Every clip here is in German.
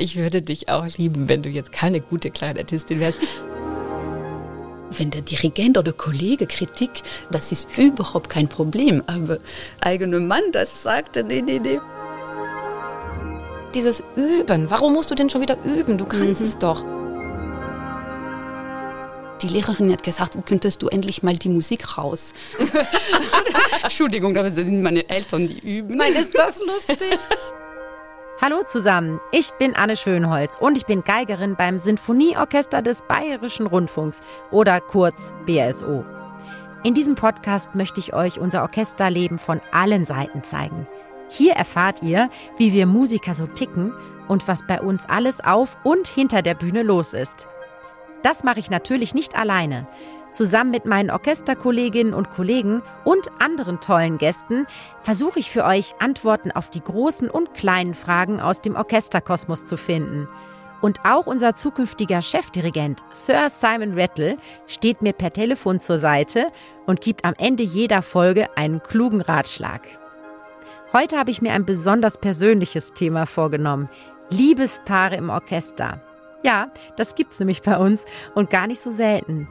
Ich würde dich auch lieben, wenn du jetzt keine gute Klarinettistin wärst. Wenn der Dirigent oder Kollege Kritik, das ist überhaupt kein Problem. Aber eigener Mann, das sagte, nee, nee, nee. Dieses Üben, warum musst du denn schon wieder üben? Du kannst Mhm. es doch. Die Lehrerin hat gesagt, könntest du endlich mal die Musik raus. Entschuldigung, aber das sind meine Eltern, die üben. Nein, ist das lustig? Hallo zusammen, ich bin Anne Schönholz und ich bin Geigerin beim Sinfonieorchester des Bayerischen Rundfunks oder kurz BSO. In diesem Podcast möchte ich euch unser Orchesterleben von allen Seiten zeigen. Hier erfahrt ihr, wie wir Musiker so ticken und was bei uns alles auf und hinter der Bühne los ist. Das mache ich natürlich nicht alleine. Zusammen mit meinen Orchesterkolleginnen und Kollegen und anderen tollen Gästen versuche ich für euch Antworten auf die großen und kleinen Fragen aus dem Orchesterkosmos zu finden. Und auch unser zukünftiger Chefdirigent Sir Simon Rattle steht mir per Telefon zur Seite und gibt am Ende jeder Folge einen klugen Ratschlag. Heute habe ich mir ein besonders persönliches Thema vorgenommen. Liebespaare im Orchester. Ja, das gibt's nämlich bei uns und gar nicht so selten.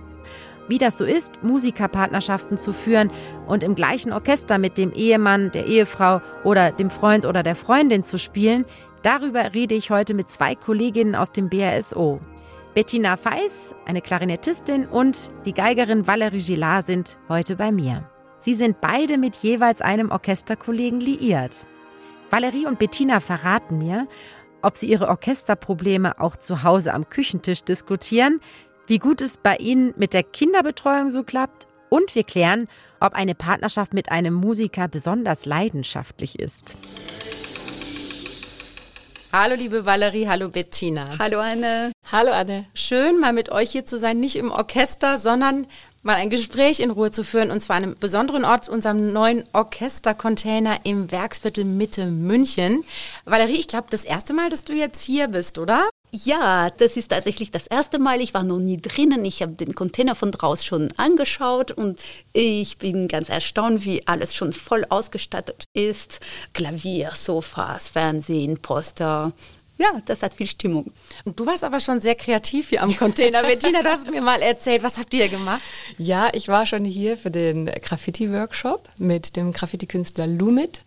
Wie das so ist, Musikerpartnerschaften zu führen und im gleichen Orchester mit dem Ehemann, der Ehefrau oder dem Freund oder der Freundin zu spielen, darüber rede ich heute mit zwei Kolleginnen aus dem BRSO. Bettina Feiss, eine Klarinettistin, und die Geigerin Valerie Gillard sind heute bei mir. Sie sind beide mit jeweils einem Orchesterkollegen liiert. Valerie und Bettina verraten mir, ob sie ihre Orchesterprobleme auch zu Hause am Küchentisch diskutieren, wie gut es bei ihnen mit der Kinderbetreuung so klappt und wir klären, ob eine Partnerschaft mit einem Musiker besonders leidenschaftlich ist. Hallo liebe Valerie, hallo Bettina. Hallo Anne. Hallo Anne. Schön, mal mit euch hier zu sein, nicht im Orchester, sondern mal ein Gespräch in Ruhe zu führen und zwar an einem besonderen Ort, unserem neuen Orchestercontainer im Werksviertel Mitte München. Valerie, ich glaube, das erste Mal, dass du jetzt hier bist, oder? Ja, das ist tatsächlich das erste Mal. Ich war noch nie drinnen. Ich habe den Container von draußen schon angeschaut und ich bin ganz erstaunt, wie alles schon voll ausgestattet ist. Klavier, Sofas, Fernsehen, Poster. Ja, das hat viel Stimmung. Und du warst aber schon sehr kreativ hier am Container. Bettina, du hast mir mal erzählt, was habt ihr gemacht? Ja, ich war schon hier für den Graffiti-Workshop mit dem Graffiti-Künstler Lumit.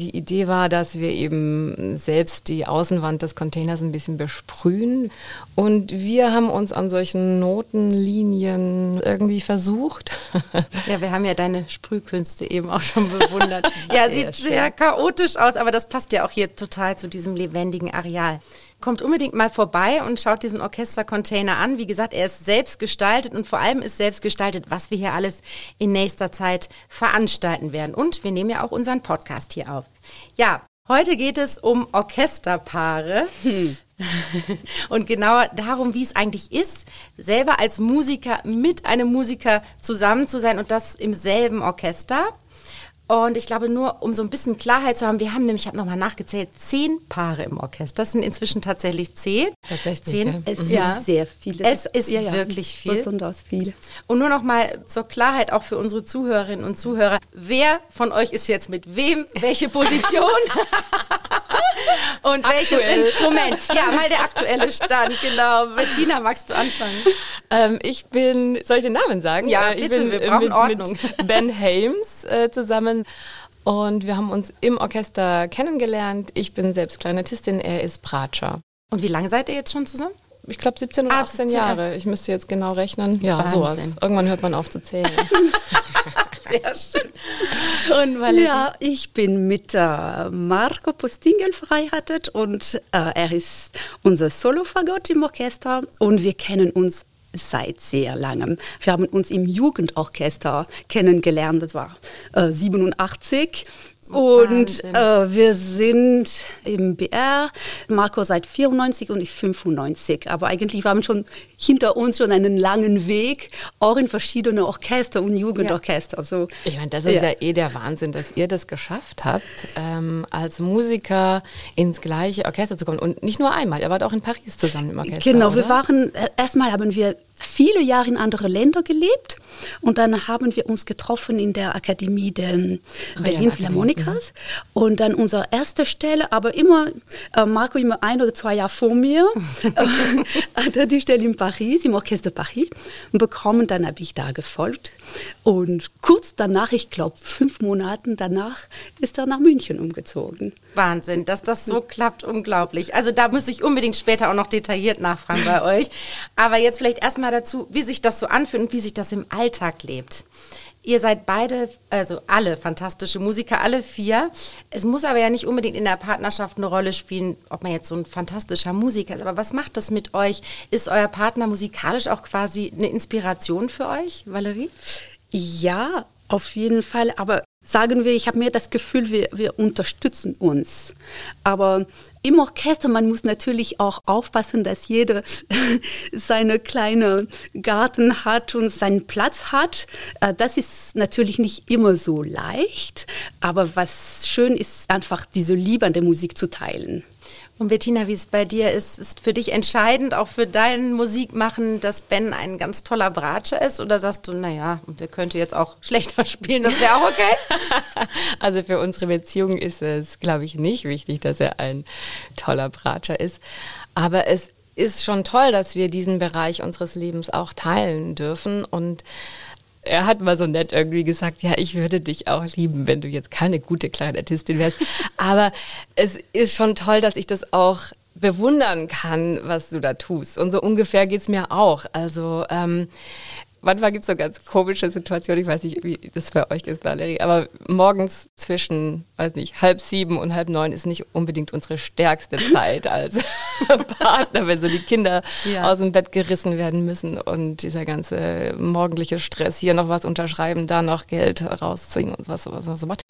Die Idee war, dass wir eben selbst die Außenwand des Containers ein bisschen besprühen. Und wir haben uns an solchen Notenlinien irgendwie versucht. Ja, wir haben ja deine Sprühkünste eben auch schon bewundert. Ja, Sehr sieht schön. sehr chaotisch aus, aber das passt ja auch hier total zu diesem lebendigen Areal. Kommt unbedingt mal vorbei und schaut diesen Orchestercontainer an. Wie gesagt, er ist selbst gestaltet und vor allem ist selbst gestaltet, was wir hier alles in nächster Zeit veranstalten werden. Und wir nehmen ja auch unseren Podcast hier auf. Ja, heute geht es um Orchesterpaare. Und genauer darum, wie es eigentlich ist, selber als Musiker mit einem Musiker zusammen zu sein und das im selben Orchester. Und ich glaube, nur um so ein bisschen Klarheit zu haben, wir haben nämlich, ich habe nochmal nachgezählt, zehn Paare im Orchester. Das sind inzwischen tatsächlich zehn. Tatsächlich, Zehn. ja. Es Ja. ist sehr viel. Es ist wirklich viel. Besonders viel. Und nur noch mal zur Klarheit auch für unsere Zuhörerinnen und Zuhörer. Wer von euch ist jetzt mit wem? Welche Position? und welches Aktuell. Instrument? Ja, mal der aktuelle Stand, genau. Bettina, magst du anfangen? Ähm, ich bin, soll ich den Namen sagen? Ja, Äh, ich bitte, bin wir äh, brauchen mit, Ordnung. Mit Ben Hames äh, zusammen. Und wir haben uns im Orchester kennengelernt. Ich bin selbst Kleinettistin, er ist Bratscher. Und wie lange seid ihr jetzt schon zusammen? Ich glaube 17 oder Ah, 18 17, Jahre. Ich müsste jetzt genau rechnen. Ja, Wahnsinn. sowas. Irgendwann hört man auf zu zählen. Sehr schön. Und Valerie? Ja, ich bin mit äh, Marco Postingel verheiratet und äh, er ist unser Solofagott im Orchester und wir kennen uns seit sehr langem. Wir haben uns im Jugendorchester kennengelernt, das war äh, 87. Und äh, wir sind im BR, Marco seit 94 und ich 95. Aber eigentlich waren wir schon hinter uns schon einen langen Weg, auch in verschiedene Orchester und Jugendorchester. So, Ich meine, das ist ja. eh der Wahnsinn, dass ihr das geschafft habt, ähm, als Musiker ins gleiche Orchester zu kommen. Und nicht nur einmal, ihr wart auch in Paris zusammen im Orchester. Genau, oder? wir waren, äh, erstmal haben wir viele Jahre in anderen Ländern gelebt. Und dann haben wir uns getroffen in der Akademie der Berlin Philharmonikers. und dann unsere erste Stelle, aber immer, äh, Marco immer ein oder zwei Jahre vor mir, hatte die Stelle in Paris, im Orchester Paris. Bekommen, dann habe ich da gefolgt und kurz danach, ich glaube fünf Monate danach, ist er nach München umgezogen. Wahnsinn, dass das so klappt, unglaublich. Also da muss ich unbedingt später auch noch detailliert nachfragen bei euch. Aber jetzt vielleicht erstmal dazu, wie sich das so anfühlt und wie sich das im Alltag lebt. Ihr seid beide, also alle fantastische Musiker, alle vier. Es muss aber ja nicht unbedingt in der Partnerschaft eine Rolle spielen, ob man jetzt so ein fantastischer Musiker ist. Aber was macht das mit euch? Ist euer Partner musikalisch auch quasi eine Inspiration für euch, Valerie? Ja, auf jeden Fall. Aber sagen wir, ich habe mir das Gefühl, wir, wir unterstützen uns. Aber im Orchester, man muss natürlich auch aufpassen, dass jeder seine kleine Garten hat und seinen Platz hat. Äh, das ist natürlich nicht immer so leicht, aber was schön ist, einfach diese Liebe an der Musik zu teilen. Und Bettina, wie es bei dir ist, ist für dich entscheidend, auch für dein Musikmachen, dass Ben ein ganz toller Bratscher ist? Oder sagst du, naja, der könnte jetzt auch schlechter spielen, das wäre auch okay? also für unsere Beziehung ist es, glaube ich, nicht wichtig, dass er ein toller Bratscher ist. Aber es ist schon toll, dass wir diesen Bereich unseres Lebens auch teilen dürfen und er hat mal so nett irgendwie gesagt, ja, ich würde dich auch lieben, wenn du jetzt keine gute Klarinettistin wärst. Aber es ist schon toll, dass ich das auch bewundern kann, was du da tust. Und so ungefähr geht es mir auch. Also ähm, manchmal gibt es so ganz komische Situationen, ich weiß nicht, wie das bei euch ist, Valerie, aber morgens zwischen, weiß nicht, halb sieben und halb neun ist nicht unbedingt unsere stärkste Zeit als Partner, wenn so die Kinder ja. aus dem Bett gerissen werden müssen und dieser ganze morgendliche Stress, hier noch was unterschreiben, da noch Geld rausziehen und was, was man so macht.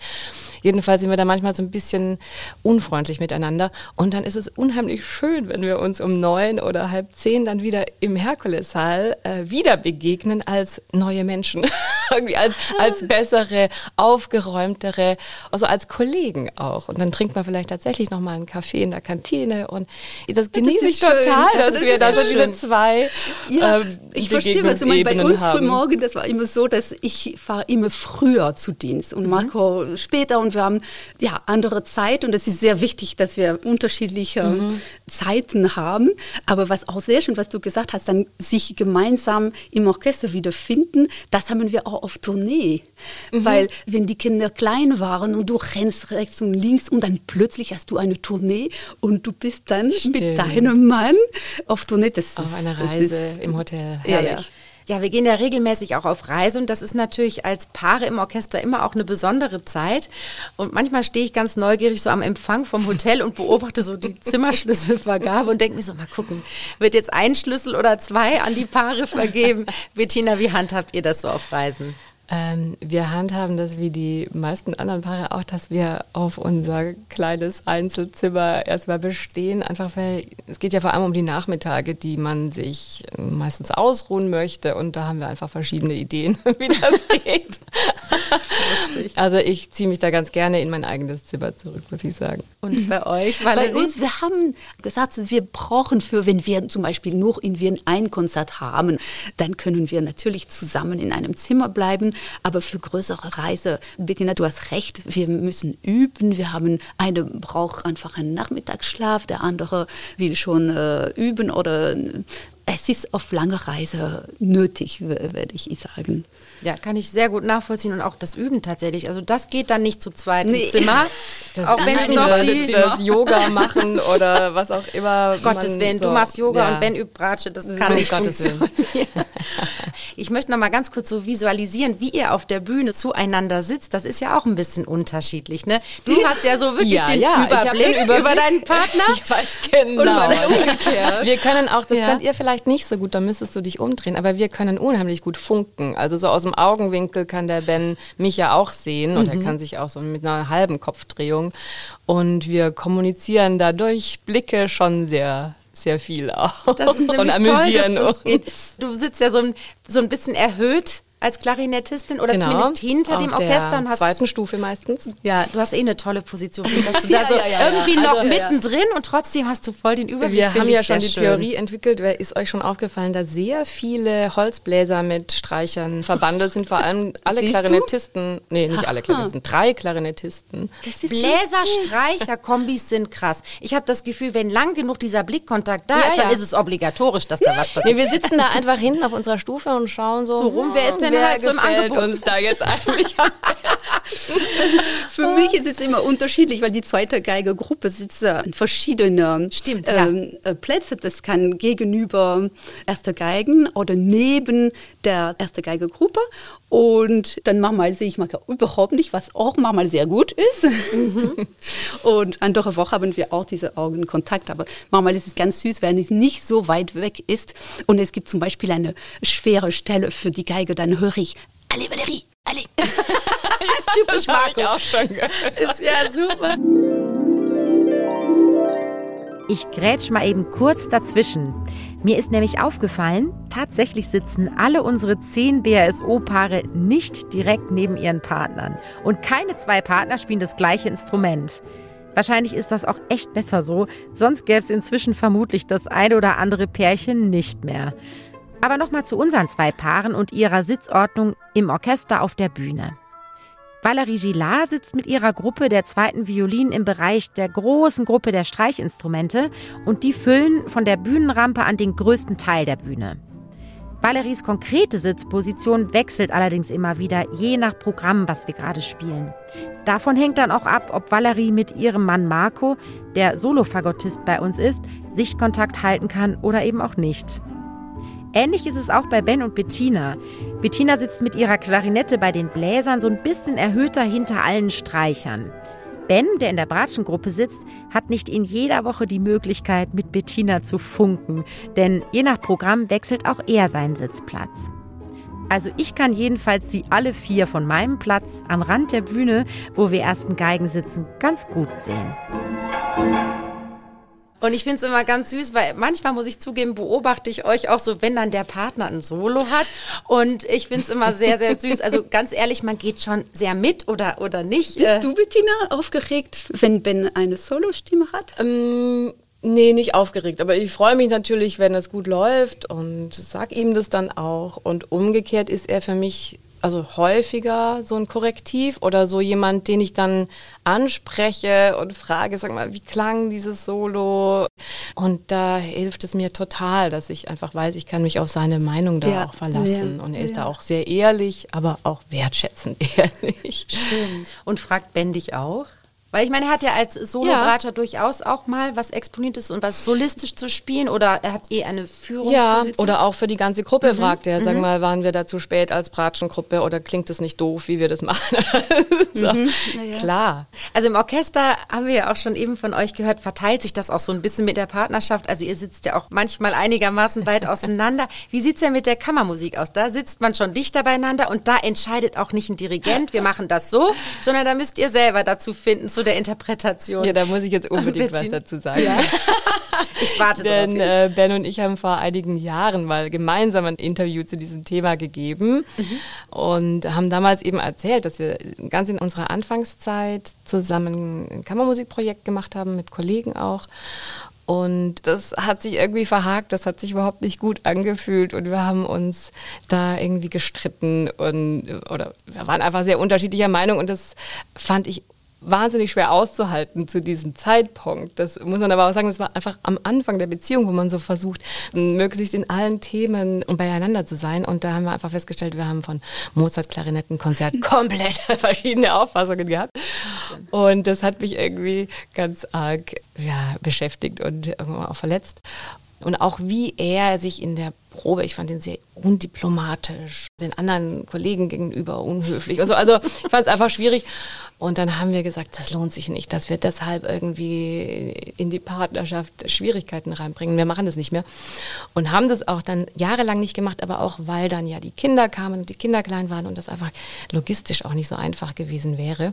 Jedenfalls sind wir da manchmal so ein bisschen unfreundlich miteinander. Und dann ist es unheimlich schön, wenn wir uns um neun oder halb zehn dann wieder im Herkulessaal äh, wieder begegnen als neue Menschen. Irgendwie als, als bessere, aufgeräumtere, also als Kollegen auch. Und dann trinkt man vielleicht tatsächlich nochmal einen Kaffee in der Kantine. Und das genieße ich total, das dass wir da so diese zwei. Ja, ähm, ich verstehe, was du meinst. Bei uns frühmorgen, das war immer so, dass ich fahre immer früher zu Dienst und mhm. Marco später und und wir haben ja andere Zeit und es ist sehr wichtig, dass wir unterschiedliche mhm. Zeiten haben. Aber was auch sehr schön, was du gesagt hast, dann sich gemeinsam im Orchester wiederfinden, das haben wir auch auf Tournee. Mhm. Weil wenn die Kinder klein waren und du rennst rechts und links und dann plötzlich hast du eine Tournee und du bist dann Stimmt. mit deinem Mann auf Tournee. Das auf eine Reise ist, im Hotel. Herrlich. Ja, ja. Ja, wir gehen ja regelmäßig auch auf Reise und das ist natürlich als Paare im Orchester immer auch eine besondere Zeit. Und manchmal stehe ich ganz neugierig so am Empfang vom Hotel und beobachte so die Zimmerschlüsselvergabe und denke mir so, mal gucken, wird jetzt ein Schlüssel oder zwei an die Paare vergeben? Bettina, wie handhabt ihr das so auf Reisen? Ähm, wir handhaben das wie die meisten anderen Paare auch, dass wir auf unser kleines Einzelzimmer erstmal bestehen, einfach weil es geht ja vor allem um die Nachmittage, die man sich meistens ausruhen möchte und da haben wir einfach verschiedene Ideen, wie das geht. also ich ziehe mich da ganz gerne in mein eigenes Zimmer zurück, muss ich sagen. Und bei euch? Bei uns, wir haben gesagt, wir brauchen für, wenn wir zum Beispiel nur in Wien ein Konzert haben, dann können wir natürlich zusammen in einem Zimmer bleiben. Aber für größere Reise, Bettina, du hast recht, wir müssen üben. Wir haben, eine braucht einfach einen Nachmittagsschlaf, der andere will schon äh, üben oder es ist auf lange Reise nötig, würde ich sagen. Ja, kann ich sehr gut nachvollziehen und auch das Üben tatsächlich. Also das geht dann nicht zu zweit nee. im Zimmer. Das auch wenn es noch die das Yoga machen oder was auch immer. Gottes Willen, so, du machst Yoga ja. und Ben übt Bratsche, das kann nicht Gottes Willen. Ich möchte noch mal ganz kurz so visualisieren, wie ihr auf der Bühne zueinander sitzt. Das ist ja auch ein bisschen unterschiedlich, ne? Du hast ja so wirklich ja, den, ja, Überblick den, Überblick über deinen Partner. Ich weiß genau. Und wir können auch, das könnt ihr vielleicht nicht so gut, da müsstest du dich umdrehen, aber wir können unheimlich gut funken. Also so aus dem Augenwinkel kann der Ben mich ja auch sehen und mhm. er kann sich auch so mit einer halben Kopfdrehung und wir kommunizieren dadurch Blicke schon sehr sehr viel auch. Das ist nämlich und amüsieren toll, dass das geht. Du sitzt ja so ein, so ein bisschen erhöht als Klarinettistin oder Genau, zumindest hinter dem Orchester. Der hast, zweiten Stufe meistens. ja, du hast eh eine tolle Position, dass du da Ja, so ja, ja, irgendwie noch Also, ja. mittendrin und trotzdem hast du voll den Überblick. Wir haben ja schon die schön. Theorie entwickelt. Wer ist euch schon aufgefallen, dass sehr viele Holzbläser mit Streichern verbandelt sind? Vor allem alle Siehst du? Klarinettisten. Nee, nicht alle Klarinettisten. Drei Klarinettisten. Das ist Bläser, Streicher, Kombis sind krass. Ich habe das Gefühl, wenn lang genug dieser Blickkontakt da ist, dann ist es obligatorisch, dass da was Nee, passiert. wir sitzen da einfach hinten auf unserer Stufe und schauen so, So rum, wer ist denn wer halt so im Angebot? uns da jetzt eigentlich Für mich ist es immer unterschiedlich, weil die zweite Geigergruppe sitzt an verschiedenen Stimmt, ja. ähm, äh, Plätzen. Das kann gegenüber erster Geigen oder neben der ersten Geigergruppe. Und dann manchmal sehe ich mal überhaupt nicht, was auch manchmal sehr gut ist. Mhm. Und andere Woche haben wir auch diese Augenkontakt. Aber manchmal ist es ganz süß, wenn es nicht so weit weg ist. Und es gibt zum Beispiel eine schwere Stelle für die Geige, dann höre ich, alle Valerie, alle. typisch Hab ich auch schon gehört. Ist ja super. Ich grätsch mal eben kurz dazwischen. Mir ist nämlich aufgefallen, tatsächlich sitzen alle unsere zehn BASO-Paare nicht direkt neben ihren Partnern. Und keine zwei Partner spielen das gleiche Instrument. Wahrscheinlich ist das auch echt besser so, sonst gäbe es inzwischen vermutlich das eine oder andere Pärchen nicht mehr. Aber nochmal zu unseren zwei Paaren und ihrer Sitzordnung im Orchester auf der Bühne. Valerie Gillard sitzt mit ihrer Gruppe der zweiten Violinen im Bereich der großen Gruppe der Streichinstrumente und die füllen von der Bühnenrampe an den größten Teil der Bühne. Valeries konkrete Sitzposition wechselt allerdings immer wieder, je nach Programm, was wir gerade spielen. Davon hängt dann auch ab, ob Valerie mit ihrem Mann Marco, der Solofagottist bei uns ist, Sichtkontakt halten kann oder eben auch nicht. Ähnlich ist es auch bei Ben und Bettina. Bettina sitzt mit ihrer Klarinette bei den Bläsern so ein bisschen erhöhter hinter allen Streichern. Ben, der in der Bratschengruppe sitzt, hat nicht in jeder Woche die Möglichkeit, mit Bettina zu funken, denn je nach Programm wechselt auch er seinen Sitzplatz. Also ich kann jedenfalls die alle vier von meinem Platz am Rand der Bühne, wo wir ersten Geigen sitzen, ganz gut sehen. Und ich finde es immer ganz süß, weil manchmal muss ich zugeben, beobachte ich euch auch so, wenn dann der Partner ein Solo hat. Und ich finde es immer sehr, sehr süß. Also ganz ehrlich, man geht schon sehr mit oder, oder nicht. Äh, Bist du, Bettina, aufgeregt, wenn Ben eine Solostimme hat? Ähm, nee, nicht aufgeregt, aber ich freue mich natürlich, wenn es gut läuft und sag ihm das dann auch. Und umgekehrt ist er für mich also häufiger so ein Korrektiv oder so jemand, den ich dann anspreche und frage, sag mal, wie klang dieses Solo? Und da hilft es mir total, dass ich einfach weiß, ich kann mich auf seine Meinung da Ja, auch verlassen. ja, und er ist ja. da auch sehr ehrlich, aber auch wertschätzend ehrlich. Schön. Und fragt Ben dich auch? Weil ich meine, er hat ja als Solo-Bratscher durchaus auch mal was Exponiertes und was solistisch zu spielen oder er hat eh eine Ja, Führungsposition. oder auch für die ganze Gruppe fragt er, sag mal, waren wir da zu spät als Bratschengruppe oder klingt es nicht doof, wie wir das machen? so. Klar. Also im Orchester haben wir ja auch schon eben von euch gehört, verteilt sich das auch so ein bisschen mit der Partnerschaft. Also ihr sitzt ja auch manchmal einigermaßen weit auseinander. Wie sieht's denn mit der Kammermusik aus? Da sitzt man schon dichter beieinander und da entscheidet auch nicht ein Dirigent, wir machen das so, sondern da müsst ihr selber dazu finden, zu der Interpretation. Ja, da muss ich jetzt unbedingt was dazu sagen. ich warte Denn äh, Ben und ich haben vor einigen Jahren mal gemeinsam ein Interview zu diesem Thema gegeben und haben damals eben erzählt, dass wir ganz in unserer Anfangszeit zusammen ein Kammermusikprojekt gemacht haben, mit Kollegen auch. Und das hat sich irgendwie verhakt, das hat sich überhaupt nicht gut angefühlt und wir haben uns da irgendwie gestritten und oder wir waren einfach sehr unterschiedlicher Meinung und das fand ich wahnsinnig schwer auszuhalten zu diesem Zeitpunkt. Das muss man aber auch sagen, das war einfach am Anfang der Beziehung, wo man so versucht, möglichst in allen Themen und beieinander zu sein. Und da haben wir einfach festgestellt, wir haben von Mozart Klarinettenkonzert komplett verschiedene Auffassungen gehabt. Und das hat mich irgendwie ganz arg ja, beschäftigt und irgendwann auch verletzt. Und auch wie er sich in der Probe, ich fand ihn sehr undiplomatisch, den anderen Kollegen gegenüber unhöflich. Also, also ich fand es einfach schwierig. Und dann haben wir gesagt, das lohnt sich nicht, dass wir deshalb irgendwie in die Partnerschaft Schwierigkeiten reinbringen. Wir machen das nicht mehr. Und haben das auch dann jahrelang nicht gemacht, aber auch weil dann ja die Kinder kamen und die Kinder klein waren und das einfach logistisch auch nicht so einfach gewesen wäre.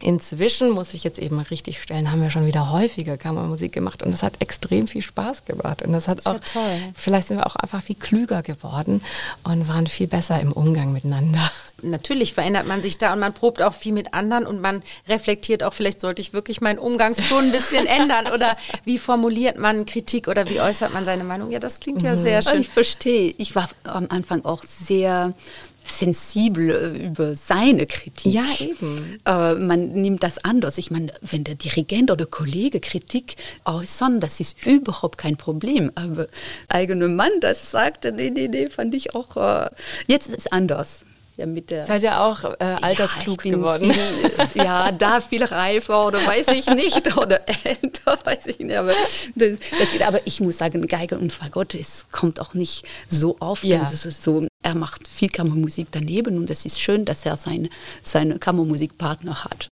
Inzwischen muss ich jetzt eben richtig stellen, haben wir schon wieder häufiger Kammermusik gemacht und das hat extrem viel Spaß gemacht. Und das hat das auch, toll. vielleicht sind wir auch einfach viel klüger geworden und waren viel besser im Umgang miteinander. Natürlich verändert man sich da und man probt auch viel mit anderen und man reflektiert auch, vielleicht sollte ich wirklich meinen Umgangston ein bisschen ändern oder wie formuliert man Kritik oder wie äußert man seine Meinung. Ja, das klingt ja mhm. sehr schön. Ich verstehe. Ich war am Anfang auch sehr sensibel äh, über seine Kritik. Ja, eben. Äh, man nimmt das anders. Ich meine, wenn der Dirigent oder Kollege Kritik äußern, das ist überhaupt kein Problem. Aber eigener Mann das sagte, nee, nee, nee, fand ich auch, äh, jetzt ist es anders ja mit der. Seid ihr auch äh, altersklug ja, geworden? Viel, ja, da viel reifer oder weiß ich nicht oder älter, weiß ich nicht. Aber das, das geht. Aber ich muss sagen, Geige und Fagott, es kommt auch nicht so auf. Ja. Also so, er macht viel Kammermusik daneben und es ist schön, dass er seinen seine Kammermusikpartner hat.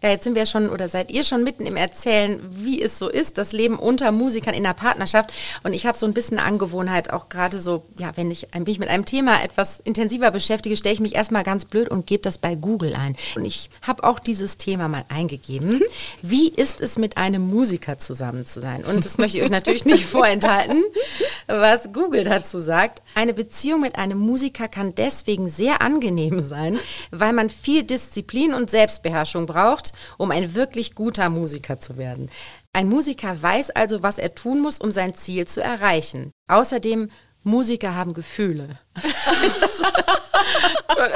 Ja, jetzt sind wir schon oder seid ihr schon mitten im Erzählen, wie es so ist, das Leben unter Musikern in der Partnerschaft. Und ich habe so ein bisschen Angewohnheit, auch gerade so, ja, wenn ich mich mit einem Thema etwas intensiver beschäftige, stelle ich mich erstmal ganz blöd und gebe das bei Google ein. Und ich habe auch dieses Thema mal eingegeben. Wie ist es mit einem Musiker zusammen zu sein? Und das möchte ich euch natürlich nicht vorenthalten, was Google dazu sagt. Eine Beziehung mit einem Musiker kann deswegen sehr angenehm sein, weil man viel Disziplin und Selbstbeherrschung braucht um ein wirklich guter Musiker zu werden. Ein Musiker weiß also, was er tun muss, um sein Ziel zu erreichen. Außerdem Musiker haben Gefühle.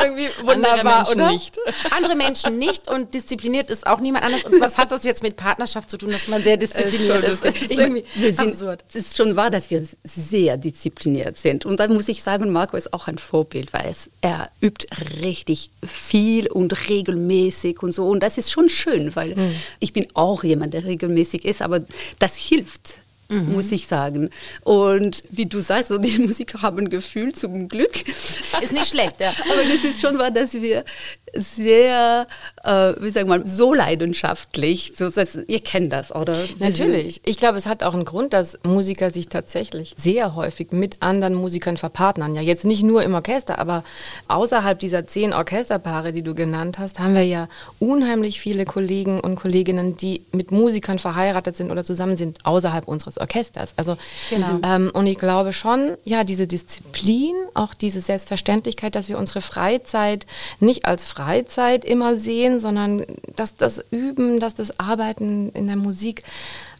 irgendwie wunderbar, Andere Menschen oder? nicht. Andere Menschen nicht und diszipliniert ist auch niemand anders. Und was hat das jetzt mit Partnerschaft zu tun, dass man sehr diszipliniert ist? ist. irgendwie wir sind, absurd. Es ist schon wahr, dass wir sehr diszipliniert sind. Und dann muss ich sagen, Marco ist auch ein Vorbild, weil es, er übt richtig viel und regelmäßig und so. Und das ist schon schön, weil mhm. ich bin auch jemand, der regelmäßig ist, aber das hilft mhm. muss ich sagen. Und wie du sagst, so die Musiker haben ein Gefühl zum Glück. Ist nicht schlecht, ja. Aber das ist schon wahr, dass wir sehr, äh, wie sagen wir, so leidenschaftlich, so, das, ihr kennt das, oder? Natürlich. Ich glaube, es hat auch einen Grund, dass Musiker sich tatsächlich sehr häufig mit anderen Musikern verpartnern. Ja, jetzt nicht nur im Orchester, aber außerhalb dieser zehn Orchesterpaare, die du genannt hast, haben wir ja unheimlich viele Kollegen und Kolleginnen, die mit Musikern verheiratet sind oder zusammen sind, außerhalb unseres Orchesters. Also, genau. ähm, und ich glaube schon, ja, diese Disziplin, auch diese Selbstverständlichkeit, dass wir unsere Freizeit nicht als Freizeit immer sehen, sondern dass das Üben, dass das Arbeiten in der Musik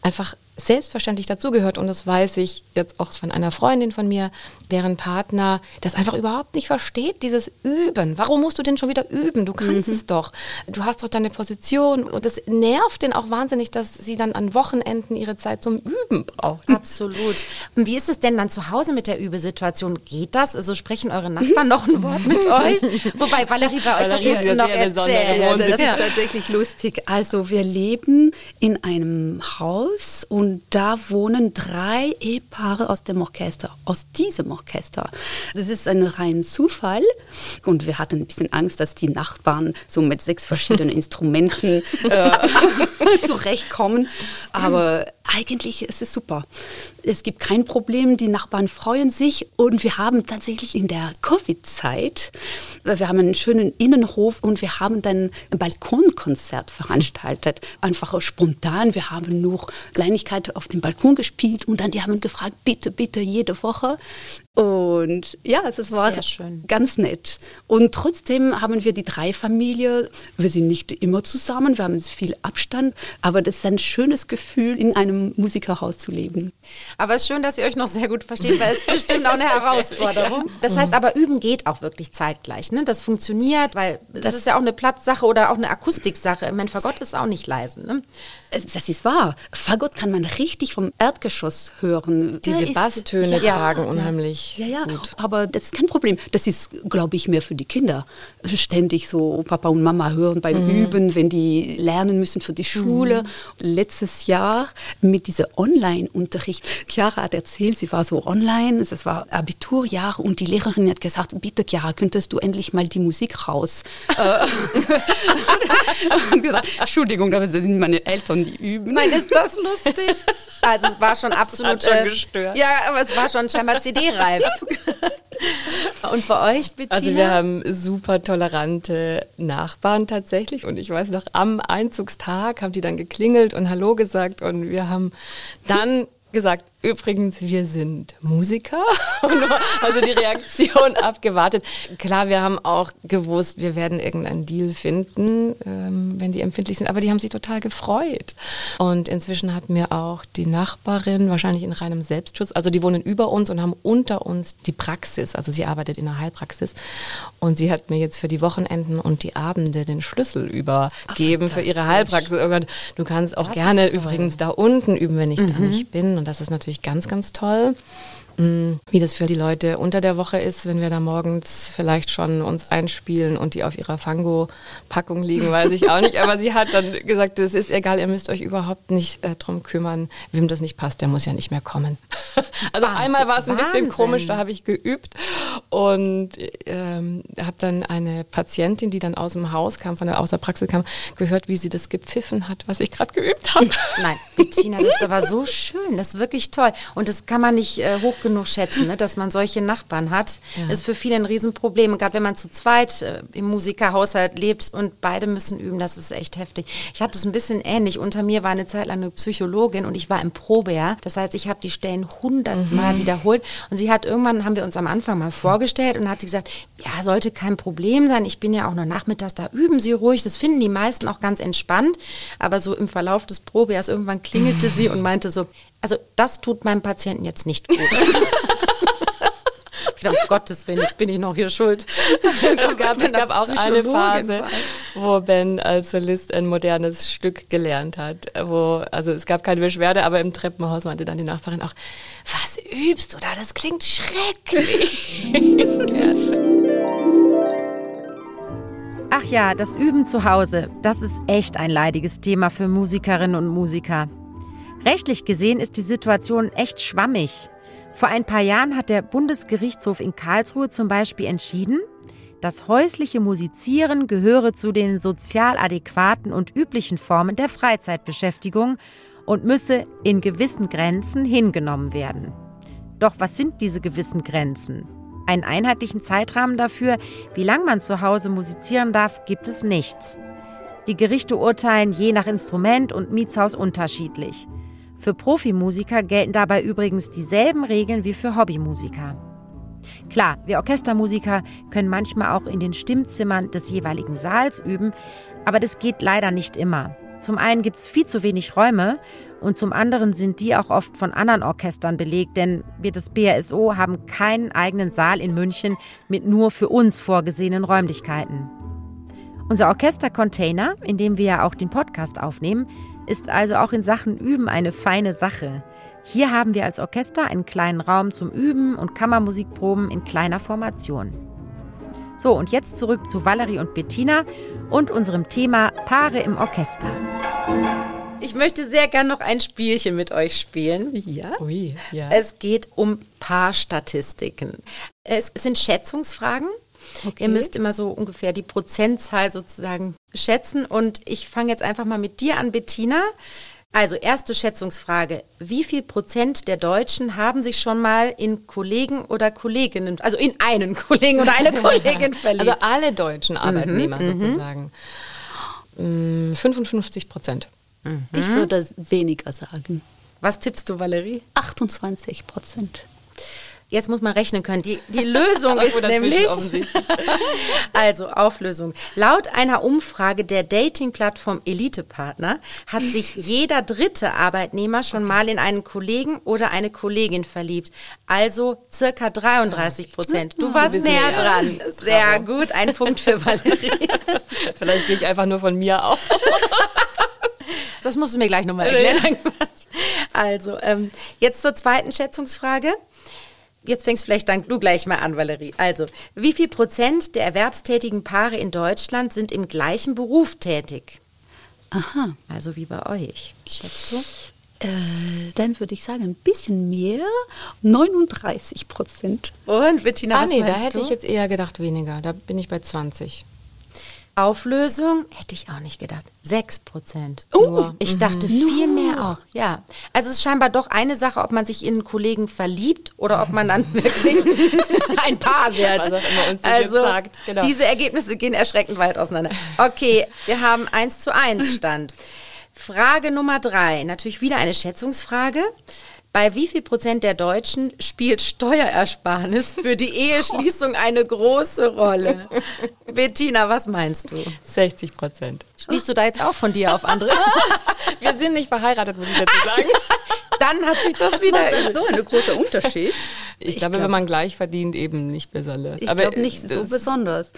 einfach selbstverständlich dazugehört. Und das weiß ich jetzt auch von einer Freundin von mir, deren Partner das einfach überhaupt nicht versteht, dieses Üben. Warum musst du denn schon wieder üben? Du kannst mhm. es doch. Du hast doch deine Position. Und das nervt den auch wahnsinnig, dass sie dann an Wochenenden ihre Zeit zum Üben braucht. Absolut. Und wie ist es denn dann zu Hause mit der Übesituation? Geht das? Also sprechen eure Nachbarn noch ein Wort mit euch? Wobei, Valerie, bei euch, das musst du noch erzählen. Ja, das ist tatsächlich lustig. Also wir leben in einem Haus und und da wohnen drei Ehepaare aus dem Orchester, aus diesem Orchester. Das ist ein reiner Zufall. Und wir hatten ein bisschen Angst, dass die Nachbarn so mit sechs verschiedenen Instrumenten äh, zurechtkommen. Aber eigentlich ist es super. Es gibt kein Problem, die Nachbarn freuen sich und wir haben tatsächlich in der Covid-Zeit, wir haben einen schönen Innenhof und wir haben dann ein Balkonkonzert veranstaltet. Einfach spontan, wir haben nur Kleinigkeit auf dem Balkon gespielt und dann die haben gefragt, bitte, bitte jede Woche und ja, es war ganz nett. Und trotzdem haben wir die drei Familie. Wir sind nicht immer zusammen, wir haben viel Abstand, aber das ist ein schönes Gefühl, in einem Musikerhaus zu leben. Aber es ist schön, dass ihr euch noch sehr gut versteht, weil es ist bestimmt auch eine Herausforderung. Das heißt aber, üben geht auch wirklich zeitgleich. Ne? Das funktioniert, weil das, das ist ja auch eine Platzsache oder auch eine Akustiksache. Mein Fagott ist auch nicht leise. Ne? Das ist wahr. Fagott kann man richtig vom Erdgeschoss hören. Diese Basstöne ja, tragen unheimlich ja, ja, gut. aber das ist kein Problem. Das ist, glaube ich, mehr für die Kinder. Ständig so Papa und Mama hören beim mhm. Üben, wenn die lernen müssen für die Schule. Mhm. Letztes Jahr mit diesem Online-Unterricht. Chiara hat erzählt, sie war so online, es war Abiturjahr und die Lehrerin hat gesagt, bitte Chiara, könntest du endlich mal die Musik raus? Äh, und gesagt, Entschuldigung, das sind meine Eltern, die üben. Nein, ist das lustig? Also es war schon absolut... Schon äh, gestört. Ja, aber es war schon scheinbar CD-reif. Und bei euch, Bettina? Also wir haben super tolerante Nachbarn tatsächlich. Und ich weiß noch, am Einzugstag haben die dann geklingelt und Hallo gesagt. Und wir haben dann gesagt, übrigens, wir sind Musiker. also die Reaktion abgewartet. Klar, wir haben auch gewusst, wir werden irgendeinen Deal finden, ähm, wenn die empfindlich sind. Aber die haben sich total gefreut. Und inzwischen hat mir auch die Nachbarin, wahrscheinlich in reinem Selbstschutz, also die wohnen über uns und haben unter uns die Praxis. Also sie arbeitet in der Heilpraxis. Und sie hat mir jetzt für die Wochenenden und die Abende den Schlüssel übergeben Ach, für ihre Heilpraxis. Oh du kannst auch das gerne übrigens da unten üben, wenn ich mhm. da nicht bin. Und das ist natürlich ganz, ganz toll. Mm, wie das für die Leute unter der Woche ist, wenn wir da morgens vielleicht schon uns einspielen und die auf ihrer Fango-Packung liegen, weiß ich auch nicht. Aber sie hat dann gesagt, es ist egal, ihr müsst euch überhaupt nicht äh, drum kümmern. Wem das nicht passt, der muss ja nicht mehr kommen. also Wahnsinn, einmal war es ein bisschen komisch, da habe ich geübt und ähm, habe dann eine Patientin, die dann aus dem Haus kam, von der aus der Praxis kam, gehört, wie sie das gepfiffen hat, was ich gerade geübt habe. Nein, Bettina, das ist aber so schön, das ist wirklich toll. Und das kann man nicht äh, hoch genug schätzen, ne? dass man solche Nachbarn hat. Ja. ist für viele ein Riesenproblem. Und gerade wenn man zu zweit äh, im Musikerhaushalt lebt und beide müssen üben, das ist echt heftig. Ich hatte es ein bisschen ähnlich. Unter mir war eine Zeit lang eine Psychologin und ich war im Probejahr. Das heißt, ich habe die Stellen hundertmal mhm. wiederholt. Und sie hat irgendwann, haben wir uns am Anfang mal vorgestellt und hat sie gesagt, ja, sollte kein Problem sein. Ich bin ja auch nur nachmittags da, üben Sie ruhig. Das finden die meisten auch ganz entspannt. Aber so im Verlauf des Probejahrs irgendwann klingelte sie und meinte so, also das tut meinem Patienten jetzt nicht gut. ich dachte, um Gottes Willen, jetzt bin ich noch hier schuld. Es gab, es gab auch eine Phase, wo Ben als Solist ein modernes Stück gelernt hat. Wo, also es gab keine Beschwerde, aber im Treppenhaus meinte dann die Nachbarin auch, was übst du da? Das klingt schrecklich. Ach ja, das Üben zu Hause, das ist echt ein leidiges Thema für Musikerinnen und Musiker. Rechtlich gesehen ist die Situation echt schwammig. Vor ein paar Jahren hat der Bundesgerichtshof in Karlsruhe zum Beispiel entschieden, das häusliche Musizieren gehöre zu den sozial adäquaten und üblichen Formen der Freizeitbeschäftigung und müsse in gewissen Grenzen hingenommen werden. Doch was sind diese gewissen Grenzen? Einen einheitlichen Zeitrahmen dafür, wie lange man zu Hause musizieren darf, gibt es nicht. Die Gerichte urteilen je nach Instrument und Mietshaus unterschiedlich. Für Profimusiker gelten dabei übrigens dieselben Regeln wie für Hobbymusiker. Klar, wir Orchestermusiker können manchmal auch in den Stimmzimmern des jeweiligen Saals üben, aber das geht leider nicht immer. Zum einen gibt es viel zu wenig Räume und zum anderen sind die auch oft von anderen Orchestern belegt, denn wir des BRSO haben keinen eigenen Saal in München mit nur für uns vorgesehenen Räumlichkeiten. Unser Orchestercontainer, in dem wir ja auch den Podcast aufnehmen, ist also auch in Sachen Üben eine feine Sache. Hier haben wir als Orchester einen kleinen Raum zum Üben und Kammermusikproben in kleiner Formation. So, und jetzt zurück zu Valerie und Bettina und unserem Thema Paare im Orchester. Ich möchte sehr gern noch ein Spielchen mit euch spielen. Ja. Ui, ja. Es geht um Paarstatistiken. Es sind Schätzungsfragen. Okay. Ihr müsst immer so ungefähr die Prozentzahl sozusagen schätzen. Und ich fange jetzt einfach mal mit dir an, Bettina. Also erste Schätzungsfrage. Wie viel Prozent der Deutschen haben sich schon mal in Kollegen oder Kolleginnen, also in einen Kollegen oder eine Kollegin verliebt? Also alle deutschen Arbeitnehmer mhm, sozusagen. 55 mm, Prozent. Mhm. Ich würde weniger sagen. Was tippst du, Valerie? 28 Prozent. Jetzt muss man rechnen können. Die, die Lösung ist nämlich. also, Auflösung. Laut einer Umfrage der Dating-Plattform Elite-Partner hat sich jeder dritte Arbeitnehmer schon mal in einen Kollegen oder eine Kollegin verliebt. Also circa 33 Prozent. Du warst näher dran. Sehr gut. Ein Punkt für Valerie. Vielleicht gehe ich einfach nur von mir auf. Das musst du mir gleich nochmal erklären. Also, ähm, jetzt zur zweiten Schätzungsfrage jetzt fängst vielleicht dann du gleich mal an, Valerie. Also, wie viel Prozent der erwerbstätigen Paare in Deutschland sind im gleichen Beruf tätig? Aha. Also wie bei euch. Schätzt du? Äh, dann würde ich sagen, ein bisschen mehr, 39 Prozent. Und Bettina, ah, was nee, da hätte du? ich jetzt eher gedacht weniger. Da bin ich bei 20. Auflösung hätte ich auch nicht gedacht. 6 Prozent. Oh, ich dachte mhm. viel mehr auch. Ja. Also es ist scheinbar doch eine Sache, ob man sich in einen Kollegen verliebt oder ob man dann wirklich ein Paar wird. also genau. diese Ergebnisse gehen erschreckend weit auseinander. Okay, wir haben 1 zu 1 Stand. Frage Nummer drei, natürlich wieder eine Schätzungsfrage. Bei wie viel Prozent der Deutschen spielt Steuerersparnis für die Eheschließung eine große Rolle? Bettina, was meinst du? 60 Prozent. Schließt du da jetzt auch von dir auf andere? Wir sind nicht verheiratet, muss ich dazu sagen. Dann hat sich das wieder. Das ist so ein großer Unterschied. Ich, ich glaube, glaub, wenn man gleich verdient, eben nicht besonders. Ich glaube nicht so besonders.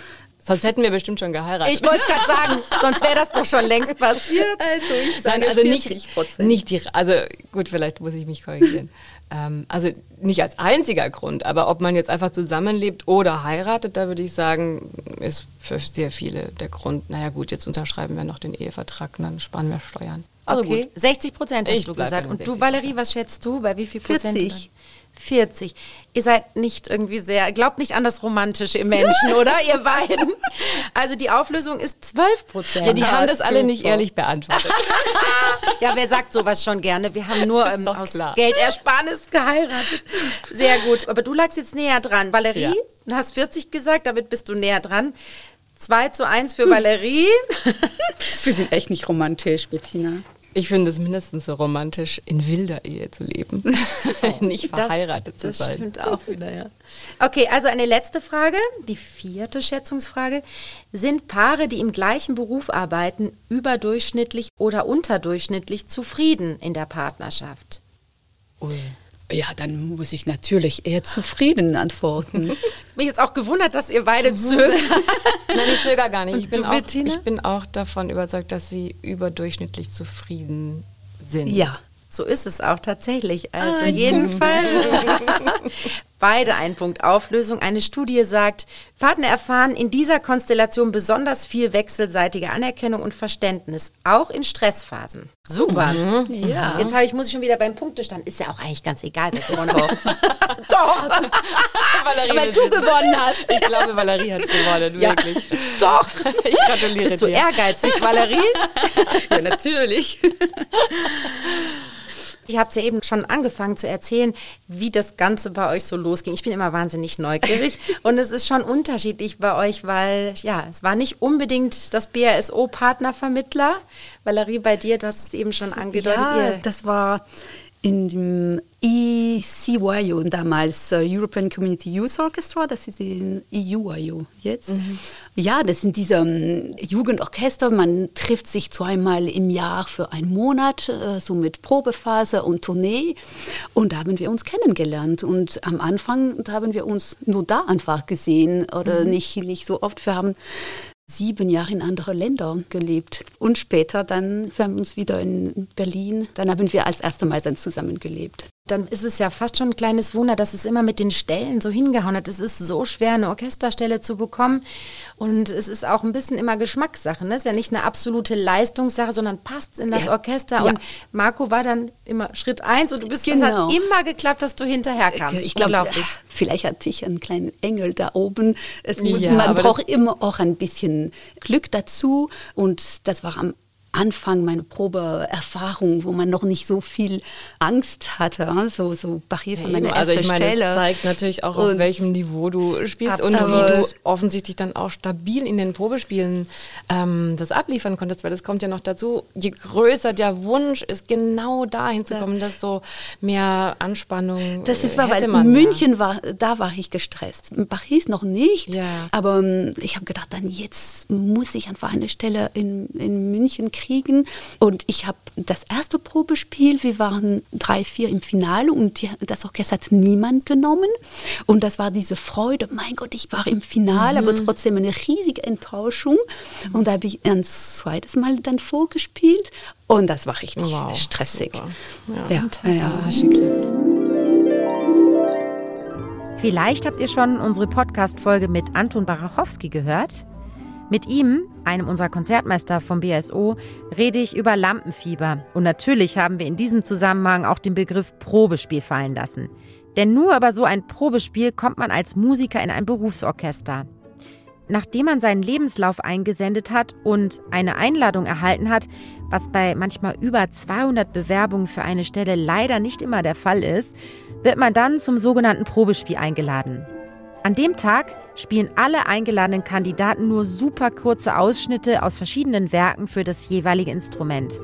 Sonst hätten wir bestimmt schon geheiratet. Ich wollte es gerade sagen, sonst wäre das doch schon längst passiert. Also ich sage Nein, also 40 Prozent. Nicht, nicht die, also gut, vielleicht muss ich mich korrigieren. ähm, also nicht als einziger Grund, aber ob man jetzt einfach zusammenlebt oder heiratet, da würde ich sagen, ist für sehr viele der Grund, naja gut, jetzt unterschreiben wir noch den Ehevertrag und dann sparen wir Steuern. Also okay, gut. 60 Prozent hast ich du gesagt. Und du, Valerie, was schätzt du? Bei wie viel Prozent? 40. 40. Ihr seid nicht irgendwie sehr, glaubt nicht an das Romantische im Menschen, oder? Ihr beiden. Also die Auflösung ist 12 Prozent. Ja, die haben das alle nicht ehrlich beantwortet. ja, wer sagt sowas schon gerne? Wir haben nur ähm, aus klar. Geldersparnis geheiratet. Sehr gut. Aber du lagst jetzt näher dran. Valerie, ja. du hast 40 gesagt, damit bist du näher dran. 2 zu 1 für Valerie. Wir sind echt nicht romantisch, Bettina. Ich finde es mindestens so romantisch, in wilder Ehe zu leben, nicht verheiratet das, zu sein. Das stimmt auch wieder, ja. Okay, also eine letzte Frage, die vierte Schätzungsfrage. Sind Paare, die im gleichen Beruf arbeiten, überdurchschnittlich oder unterdurchschnittlich zufrieden in der Partnerschaft? Ui. Ja, dann muss ich natürlich eher zufrieden antworten. Mich jetzt auch gewundert, dass ihr beide mhm. zögert. Nein, ich zögere gar nicht. Ich bin, auch, ich bin auch davon überzeugt, dass sie überdurchschnittlich zufrieden sind. Ja, so ist es auch tatsächlich. Also Ein jedenfalls beide ein Punkt Auflösung. Eine Studie sagt, Partner erfahren in dieser Konstellation besonders viel wechselseitige Anerkennung und Verständnis, auch in Stressphasen. Super. Mhm. Ja. Jetzt ich, muss ich schon wieder beim Punktestand. Ist ja auch eigentlich ganz egal, wer gewonnen hat. Doch. Valerie Aber du gewonnen hast. Ich glaube, Valerie hat gewonnen, ja. wirklich. Doch. Ich gratuliere Bist du dir. ehrgeizig, Valerie? ja, natürlich. Ich habe es ja eben schon angefangen zu erzählen, wie das Ganze bei euch so losging. Ich bin immer wahnsinnig neugierig und es ist schon unterschiedlich bei euch, weil ja, es war nicht unbedingt das BASO-Partnervermittler. Valerie, bei dir, du hast es eben schon angedeutet. Ja, das war in dem ECYO damals, uh, European Community Youth Orchestra, das ist in EUYO jetzt. Mhm. Ja, das sind diese um, ähm, Jugendorchester, man trifft sich zweimal im Jahr für einen Monat, uh, so mit Probephase und Tournee und da haben wir uns kennengelernt und am Anfang haben wir uns nur da einfach gesehen oder mhm. nicht, nicht so oft. Wir haben sieben Jahre in andere Länder gelebt. Und später dann, wir haben uns wieder in Berlin, dann haben wir als erstes Mal dann zusammengelebt dann ist es ja fast schon ein kleines Wunder, dass es immer mit den Stellen so hingehauen hat. Es ist so schwer, eine Orchesterstelle zu bekommen. Und es ist auch ein bisschen immer Geschmackssache. Ne? Es ist ja nicht eine absolute Leistungssache, sondern passt in das ja. Orchester. Ja. Und Marco war dann immer Schritt eins und du bist, genau. es hat genau. immer geklappt, dass du hinterherkamst. Ich glaube, vielleicht hatte ich einen kleinen Engel da oben. Muss, ja, man braucht immer auch ein bisschen Glück dazu. Und das war am Anfang meine Probeerfahrung, wo man noch nicht so viel Angst hatte, so, so Paris von meiner also ich meine, Stelle. Das zeigt natürlich auch, auf welchem Niveau du spielst absolut. und wie du offensichtlich dann auch stabil in den Probespielen ähm, das abliefern konntest, weil das kommt ja noch dazu, je größer der Wunsch ist, genau dahin zu kommen, dass so mehr Anspannung Das ist war, weil man, München ja. war, da war ich gestresst. In Paris noch nicht, ja. aber ähm, ich habe gedacht, dann jetzt muss ich einfach eine Stelle in, in München kriegen kriegen. Und ich habe das erste Probespiel, wir waren drei, vier im Finale und die, das Orchester hat niemand genommen. Und das war diese Freude, mein Gott, ich war im Finale, mhm. aber trotzdem eine riesige Enttäuschung. Und da habe ich ein zweites Mal dann vorgespielt und das war richtig wow, stressig. Ja, ja, ja. Vielleicht habt ihr schon unsere Podcast-Folge mit Anton Barachowski gehört. Mit ihm, einem unserer Konzertmeister vom BSO, rede ich über Lampenfieber. Und natürlich haben wir in diesem Zusammenhang auch den Begriff Probespiel fallen lassen. Denn nur über so ein Probespiel kommt man als Musiker in ein Berufsorchester. nachdem man seinen Lebenslauf eingesendet hat und eine Einladung erhalten hat, was bei manchmal über 200 Bewerbungen für eine Stelle leider nicht immer der Fall ist, wird man dann zum sogenannten Probespiel eingeladen. An dem Tag spielen alle eingeladenen Kandidaten nur super kurze Ausschnitte aus verschiedenen Werken für das jeweilige Instrument.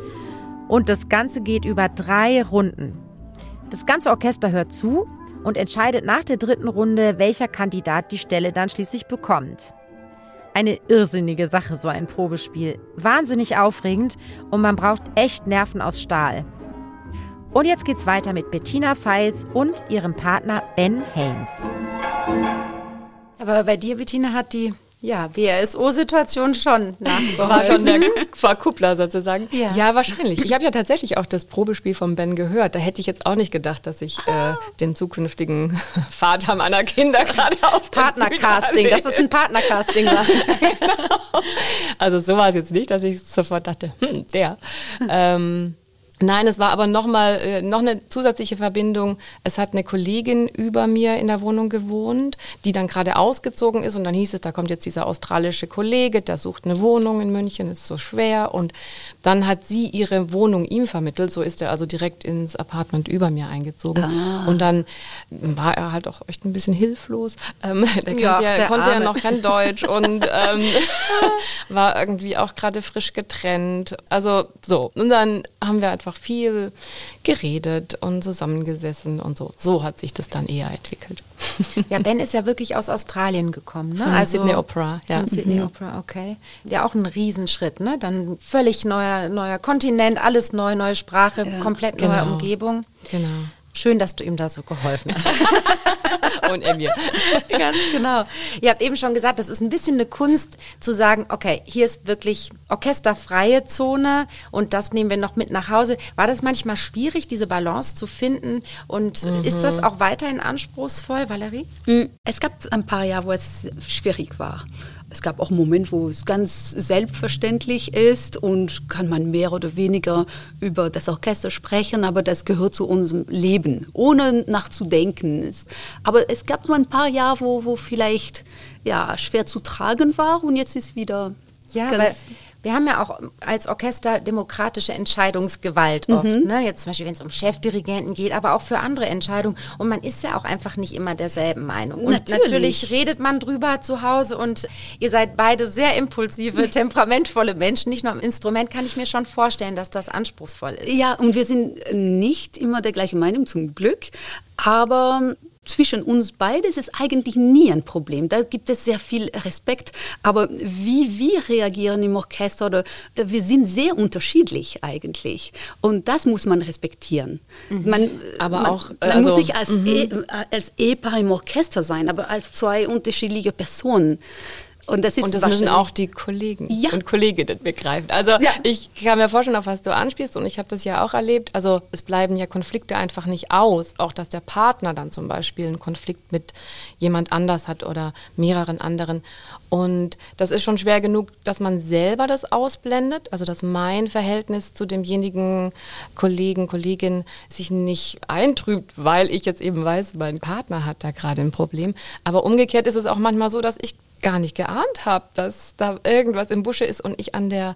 Und das Ganze geht über drei Runden. Das ganze Orchester hört zu und entscheidet nach der dritten Runde, welcher Kandidat die Stelle dann schließlich bekommt. Eine irrsinnige Sache, so ein Probespiel. Wahnsinnig aufregend und man braucht echt Nerven aus Stahl. Und jetzt geht's weiter mit Bettina Feis und ihrem Partner Ben Helms. Aber bei dir, Bettina, hat die ja, BRSO-Situation schon nachgeholfen. War schon der Verkuppler sozusagen. Ja, ja wahrscheinlich. Ich habe ja tatsächlich auch das Probespiel von Ben gehört. Da hätte ich jetzt auch nicht gedacht, dass ich äh, den zukünftigen Vater meiner Kinder gerade auf Partnercasting, dass das ein Partnercasting war. genau. Also so war es jetzt nicht, dass ich sofort dachte, hm, der. Ähm, Nein, es war aber noch mal äh, noch eine zusätzliche Verbindung. Es hat eine Kollegin über mir in der Wohnung gewohnt, die dann gerade ausgezogen ist und dann hieß es, da kommt jetzt dieser australische Kollege, der sucht eine Wohnung in München, ist so schwer und dann hat sie ihre Wohnung ihm vermittelt, so ist er also direkt ins Apartment über mir eingezogen ah. und dann war er halt auch echt ein bisschen hilflos. Ähm, der, ja, ja, der konnte ja noch kein Deutsch und ähm, war irgendwie auch gerade frisch getrennt. Also so und dann haben wir einfach einfach viel geredet und zusammengesessen und so. So hat sich das dann eher entwickelt. Ja, Ben ist ja wirklich aus Australien gekommen, ne? Von also Sydney Opera, ja. Von Sydney mhm. Opera, okay. Ja, auch ein Riesenschritt, ne? Dann völlig neuer, neuer Kontinent, alles neu, neue Sprache, ja, komplett genau. neue Umgebung. Genau. Schön, dass du ihm da so geholfen hast. und er mir. Ganz genau. Ihr habt eben schon gesagt, das ist ein bisschen eine Kunst zu sagen, okay, hier ist wirklich orchesterfreie Zone und das nehmen wir noch mit nach Hause. War das manchmal schwierig, diese Balance zu finden und mhm. ist das auch weiterhin anspruchsvoll, Valerie? Mm, es gab ein paar Jahre, wo es schwierig war. Es gab auch Momente, wo es ganz selbstverständlich ist und kann man mehr oder weniger über das Orchester sprechen, aber das gehört zu unserem Leben, ohne nachzudenken. Aber es gab so ein paar Jahre, wo, wo vielleicht ja, schwer zu tragen war und jetzt ist wieder ja, ganz wir haben ja auch als Orchester demokratische Entscheidungsgewalt oft. Mhm. Ne? Jetzt zum Beispiel, wenn es um Chefdirigenten geht, aber auch für andere Entscheidungen. Und man ist ja auch einfach nicht immer derselben Meinung. Und natürlich, natürlich redet man drüber zu Hause und ihr seid beide sehr impulsive, temperamentvolle Menschen. Nicht nur am Instrument kann ich mir schon vorstellen, dass das anspruchsvoll ist. Ja, und wir sind nicht immer der gleichen Meinung, zum Glück. Aber zwischen uns beiden ist es eigentlich nie ein Problem. Da gibt es sehr viel Respekt. Aber wie wir reagieren im Orchester, oder, äh, wir sind sehr unterschiedlich eigentlich. Und das muss man respektieren. Mhm. Man, aber man, auch, man also, muss nicht als, mhm. e, äh, als Ehepaar im Orchester sein, aber als zwei unterschiedliche Personen. Und das, ist und das müssen auch die Kollegen ja. und Kolleginnen begreifen. Also ja. ich kann mir vorstellen, auf was du anspielst und ich habe das ja auch erlebt. Also es bleiben ja Konflikte einfach nicht aus. Auch dass der Partner dann zum Beispiel einen Konflikt mit jemand anders hat oder mehreren anderen. Und das ist schon schwer genug, dass man selber das ausblendet. Also dass mein Verhältnis zu demjenigen Kollegen, Kollegin sich nicht eintrübt, weil ich jetzt eben weiß, mein Partner hat da gerade ein Problem. Aber umgekehrt ist es auch manchmal so, dass ich gar nicht geahnt habe, dass da irgendwas im Busche ist und ich an der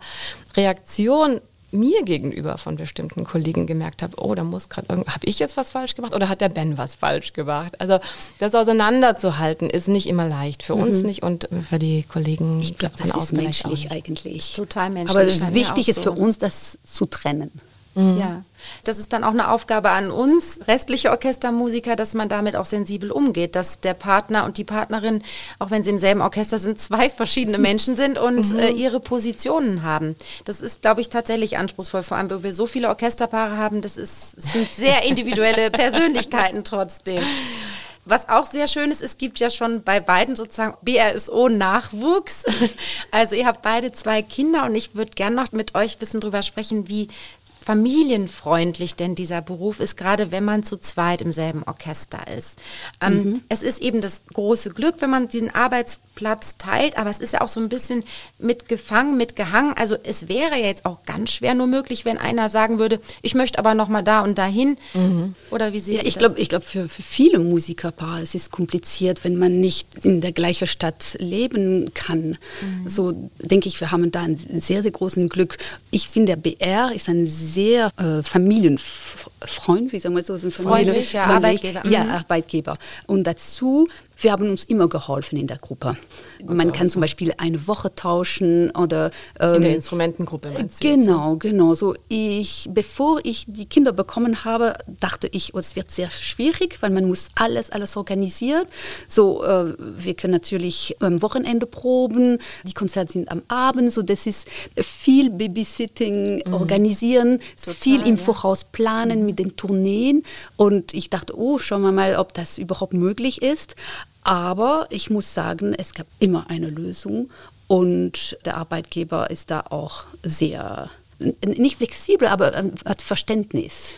Reaktion mir gegenüber von bestimmten Kollegen gemerkt habe, oh, da muss gerade irgend, habe ich jetzt was falsch gemacht oder hat der Ben was falsch gemacht? Also das auseinanderzuhalten ist nicht immer leicht für mhm. uns nicht und für die Kollegen. Ich glaube, das ist menschlich eigentlich. Total menschlich. Aber es ist wichtig ist für uns, das zu trennen. Mhm. Ja. Das ist dann auch eine Aufgabe an uns, restliche Orchestermusiker, dass man damit auch sensibel umgeht, dass der Partner und die Partnerin, auch wenn sie im selben Orchester sind, zwei verschiedene Menschen sind und mhm. äh, ihre Positionen haben. Das ist, glaube ich, tatsächlich anspruchsvoll, vor allem, weil wir so viele Orchesterpaare haben. Das ist, sind sehr individuelle Persönlichkeiten trotzdem. Was auch sehr schön ist, es gibt ja schon bei beiden sozusagen BRSO-Nachwuchs. Also ihr habt beide zwei Kinder und ich würde gerne noch mit euch ein bisschen drüber sprechen, wie familienfreundlich denn dieser Beruf ist, gerade wenn man zu zweit im selben Orchester ist. Ähm, mhm. Es ist eben das große Glück, wenn man diesen Arbeitsplatz teilt, aber es ist ja auch so ein bisschen mitgefangen, mitgehangen. Also es wäre ja jetzt auch ganz schwer nur möglich, wenn einer sagen würde, ich möchte aber noch mal da und dahin. Mhm. Oder wie Sie ja, ich glaube, ich glaube für, für viele Musikerpaare es ist kompliziert, wenn man nicht in der gleichen Stadt leben kann. Mhm. So denke ich, wir haben da einen sehr sehr großen Glück. Ich finde, der BR ist ein sehr äh, Familienfreund, wie sagen wir so, ein freundlicher Arbeitgeber. Ja, mhm. Arbeitgeber. Und dazu wir haben uns immer geholfen in der Gruppe. Man kann zum Beispiel eine Woche tauschen oder ähm, in der Instrumentengruppe. Meinst du genau, jetzt? genau. So ich, bevor ich die Kinder bekommen habe, dachte ich, oh, es wird sehr schwierig, weil man muss alles, alles organisieren. So, äh, wir können natürlich am Wochenende proben, die Konzerte sind am Abend, so das ist viel Babysitting mhm. organisieren, Total, viel im ja. Voraus planen mhm. mit den Tourneen. Und ich dachte, oh, schauen wir mal, ob das überhaupt möglich ist. Aber ich muss sagen, es gab immer eine Lösung und der Arbeitgeber ist da auch sehr, nicht flexibel, aber ähm, hat Verständnis.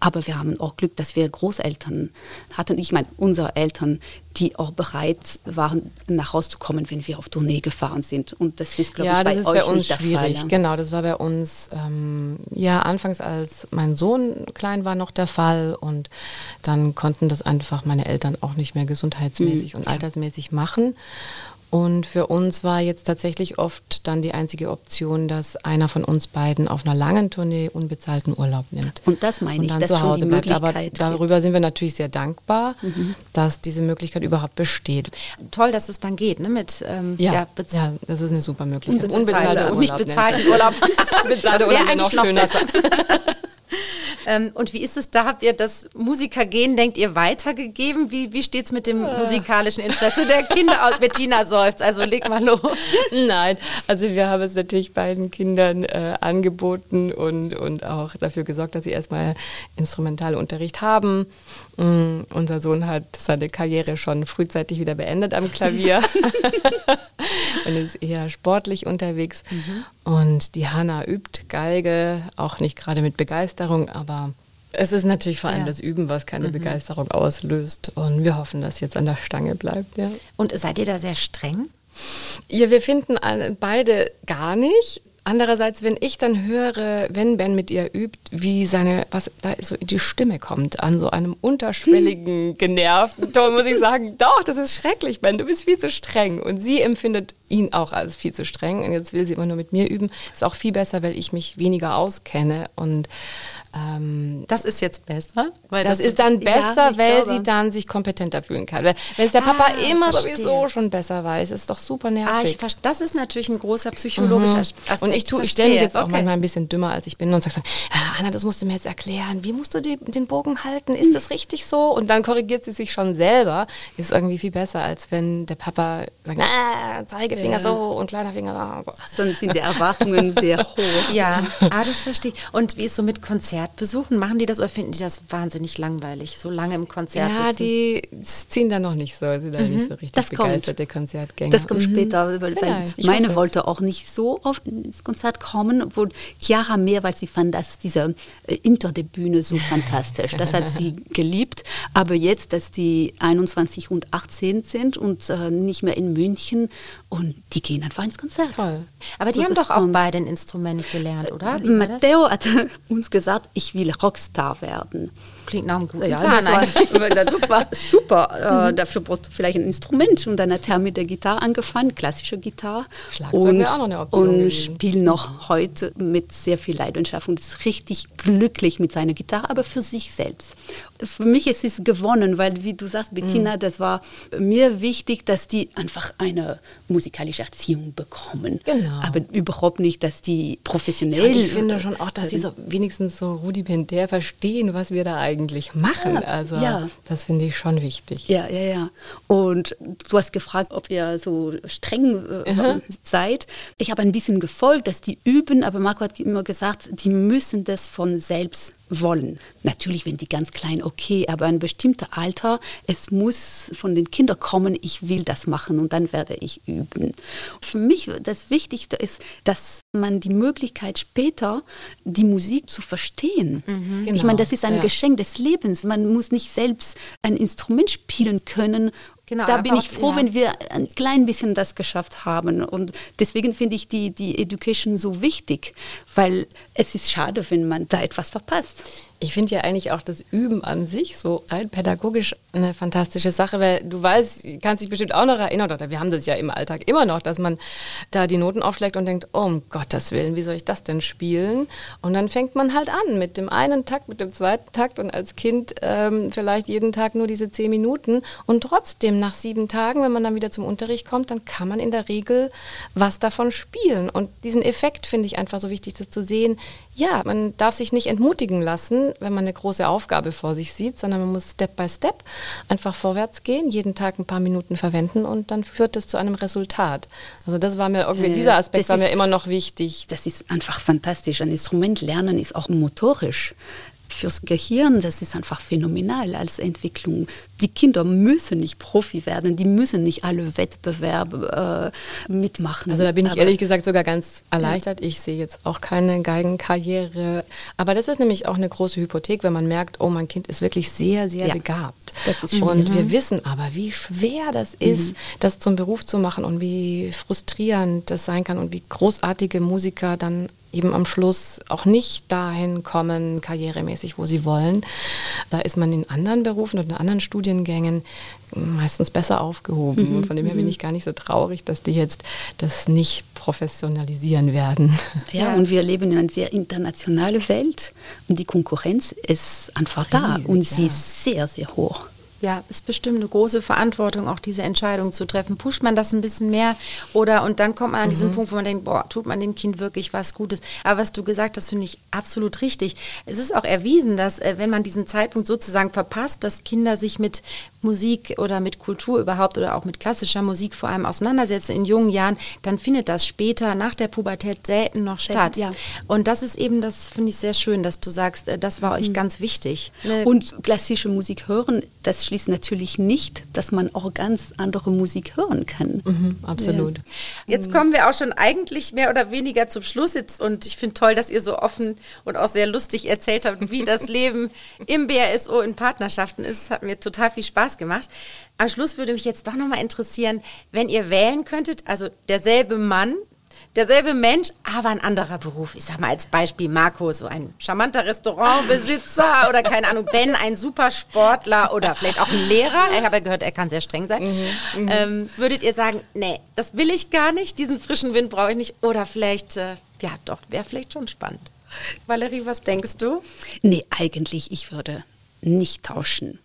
Aber wir haben auch Glück, dass wir Großeltern hatten. Ich meine, unsere Eltern, die auch bereit waren, nach Hause zu kommen, wenn wir auf Tournee gefahren sind. Und das ist, glaube ja, ich, bei das ist bei uns schwierig. Fall, Genau, das war bei uns ähm, ja anfangs, als mein Sohn klein war, noch der Fall. Und dann konnten das einfach meine Eltern auch nicht mehr gesundheitsmäßig mhm, und altersmäßig machen. Und für uns war jetzt tatsächlich oft dann die einzige Option, dass einer von uns beiden auf einer langen Tournee unbezahlten Urlaub nimmt. Und das meine und dann ich, zu Hause bleibt. Aber darüber sind wir natürlich sehr dankbar, mhm. dass diese Möglichkeit überhaupt besteht. Toll, dass es dann geht, ne? Mit ähm, ja, ja, ja, das ist eine super Möglichkeit. Unbezahlter und nicht bezahlten Urlaub. Bezahlter Urlaub wäre eigentlich noch schöner. Ähm, und wie ist es da? Habt ihr das Musikergehen, denkt ihr, weitergegeben? Wie, wie steht es mit dem musikalischen Interesse der Kinder Bettina seufzt, also leg mal los. Nein, also wir haben es natürlich beiden Kindern äh, angeboten und, und auch dafür gesorgt, dass sie erstmal Instrumentalunterricht haben. Mm, unser Sohn hat seine Karriere schon frühzeitig wieder beendet am Klavier und ist eher sportlich unterwegs. Mhm. Und die Hanna übt Geige, auch nicht gerade mit Begeisterung, aber es ist natürlich vor allem ja. das Üben, was keine mhm. Begeisterung auslöst. Und wir hoffen, dass jetzt an der Stange bleibt. Ja. Und seid ihr da sehr streng? Ja, wir finden beide gar nicht. Andererseits, wenn ich dann höre, wenn Ben mit ihr übt, wie seine, was da so in die Stimme kommt, an so einem unterschwelligen, genervten Ton, muss ich sagen, doch, das ist schrecklich, Ben, du bist viel zu streng. Und sie empfindet ihn auch als viel zu streng. Und jetzt will sie immer nur mit mir üben. Ist auch viel besser, weil ich mich weniger auskenne und ähm, das ist jetzt besser. Weil das, das ist dann besser, ja, weil glaube. sie dann sich kompetenter fühlen kann. Wenn es der Papa ah, immer sowieso schon besser weiß, ist doch super nervig. Ah, das ist natürlich ein großer psychologischer mhm. Aspekt. Und ich, ich stelle mich jetzt auch okay. manchmal ein bisschen dümmer, als ich bin und sage dann, ah, Anna, das musst du mir jetzt erklären. Wie musst du die, den Bogen halten? Ist das richtig so? Und dann korrigiert sie sich schon selber. Ist irgendwie viel besser, als wenn der Papa sagt, ah, Zeigefinger ja. so und kleiner Finger so. Dann sind die Erwartungen sehr hoch. Ja, ah, das verstehe ich. Und wie ist so mit Konzerten? Konzert besuchen? Machen die das oder finden die das wahnsinnig langweilig, so lange im Konzert Ja, sitzen? die ziehen da noch nicht so, sind da mhm. nicht so richtig das begeisterte kommt. Konzertgänger. Das kommt mhm. später, weil, weil meine wollte auch nicht so oft ins Konzert kommen, obwohl Chiara mehr, weil sie fand, dass diese äh, hinter der Bühne so fantastisch. Das hat sie geliebt. Aber jetzt, dass die 21 und 18 sind und äh, nicht mehr in München und die gehen einfach ins Konzert. Toll. Aber so, die haben doch auch beide ein Instrument gelernt, oder? Matteo hat uns gesagt, ich will Rockstar werden. Klingt nach einem guten ja, Plan. Das war, super. super. Äh, mhm. dafür brauchst du vielleicht ein Instrument. Und dann hat er mit der Gitarre angefangen, klassische Gitarre. Schlagzeug und, auch noch eine Option. Und spielt noch heute mit sehr viel Leidenschaft und ist richtig glücklich mit seiner Gitarre, aber für sich selbst. Für mich ist es gewonnen, weil, wie du sagst, Bettina, mhm. das war mir wichtig, dass die einfach eine musikalische Erziehung bekommen. Genau. Aber überhaupt nicht, dass die professionell. Ja, ich finde schon auch, dass sie so wenigstens so rudimentär verstehen, was wir da eigentlich machen. Ja, also ja. das finde ich schon wichtig. Ja, ja, ja. Und du hast gefragt, ob ihr so streng äh, seid. Ich habe ein bisschen gefolgt, dass die üben, aber Marco hat immer gesagt, die müssen das von selbst wollen. Natürlich, wenn die ganz klein, okay, aber ein bestimmter Alter, es muss von den Kindern kommen, ich will das machen und dann werde ich üben. Für mich das Wichtigste ist, dass man die Möglichkeit später, die Musik zu verstehen. Mhm, genau. Ich meine, das ist ein ja. Geschenk des Lebens. Man muss nicht selbst ein Instrument spielen können Genau, da bin ich froh, ja. wenn wir ein klein bisschen das geschafft haben. Und deswegen finde ich die, die Education so wichtig, weil es ist schade, wenn man da etwas verpasst. Ich finde ja eigentlich auch das Üben an sich so rein pädagogisch eine fantastische Sache, weil du weißt, kannst dich bestimmt auch noch erinnern, oder wir haben das ja im Alltag immer noch, dass man da die Noten aufschlägt und denkt, oh, um Gottes Willen, wie soll ich das denn spielen? Und dann fängt man halt an mit dem einen Takt, mit dem zweiten Takt und als Kind ähm, vielleicht jeden Tag nur diese zehn Minuten und trotzdem nach sieben Tagen, wenn man dann wieder zum Unterricht kommt, dann kann man in der Regel was davon spielen. Und diesen Effekt finde ich einfach so wichtig, das zu sehen, ja, man darf sich nicht entmutigen lassen, wenn man eine große Aufgabe vor sich sieht, sondern man muss Step by Step einfach vorwärts gehen, jeden Tag ein paar Minuten verwenden und dann führt das zu einem Resultat. Also das war mir irgendwie, dieser Aspekt war ist, mir immer noch wichtig. Das ist einfach fantastisch. Ein Instrument lernen ist auch motorisch fürs Gehirn, das ist einfach phänomenal als Entwicklung. Die Kinder müssen nicht Profi werden, die müssen nicht alle Wettbewerbe äh, mitmachen. Also da bin ich aber, ehrlich gesagt sogar ganz erleichtert. Ich sehe jetzt auch keine Geigenkarriere. Aber das ist nämlich auch eine große Hypothek, wenn man merkt, oh, mein Kind ist wirklich sehr, sehr ja. begabt. Und mhm. wir wissen aber, wie schwer das ist, mhm. das zum Beruf zu machen und wie frustrierend das sein kann und wie großartige Musiker dann eben am Schluss auch nicht dahin kommen, karrieremäßig, wo sie wollen. Da ist man in anderen Berufen und in anderen Studiengängen meistens besser aufgehoben. Mhm. Von dem her bin mhm. ich gar nicht so traurig, dass die jetzt das nicht professionalisieren werden. Ja, ja. und wir leben in einer sehr internationalen Welt und die Konkurrenz ist einfach da Riesig, und sie ja. ist sehr, sehr hoch. Ja, ist bestimmt eine große Verantwortung, auch diese Entscheidung zu treffen. Pusht man das ein bisschen mehr oder und dann kommt man an mhm. diesen Punkt, wo man denkt, boah, tut man dem Kind wirklich was Gutes. Aber was du gesagt hast, finde ich absolut richtig. Es ist auch erwiesen, dass äh, wenn man diesen Zeitpunkt sozusagen verpasst, dass Kinder sich mit Musik oder mit Kultur überhaupt oder auch mit klassischer Musik vor allem auseinandersetzen in jungen Jahren, dann findet das später nach der Pubertät selten noch statt. Ja. Und das ist eben, das finde ich sehr schön, dass du sagst, äh, das war euch mhm. ganz wichtig. Ne? Und klassische Musik hören, das schließt natürlich nicht, dass man auch ganz andere Musik hören kann. Mhm, absolut. Ja. Jetzt kommen wir auch schon eigentlich mehr oder weniger zum Schluss jetzt und ich finde toll, dass ihr so offen und auch sehr lustig erzählt habt, wie das Leben im BRSO in Partnerschaften ist. Es hat mir total viel Spaß gemacht. Am Schluss würde mich jetzt doch nochmal interessieren, wenn ihr wählen könntet, also derselbe Mann, derselbe Mensch, aber ein anderer Beruf. Ich sag mal als Beispiel Marco, so ein charmanter Restaurantbesitzer oder keine Ahnung, Ben, ein Supersportler oder vielleicht auch ein Lehrer. Ich habe ja gehört, er kann sehr streng sein. Mhm, mhm, ähm, würdet ihr sagen, nee, das will ich gar nicht, diesen frischen Wind brauche ich nicht? Oder vielleicht, äh, ja doch, wäre vielleicht schon spannend. Valerie, was denkst du? Nee, eigentlich, ich würde nicht tauschen.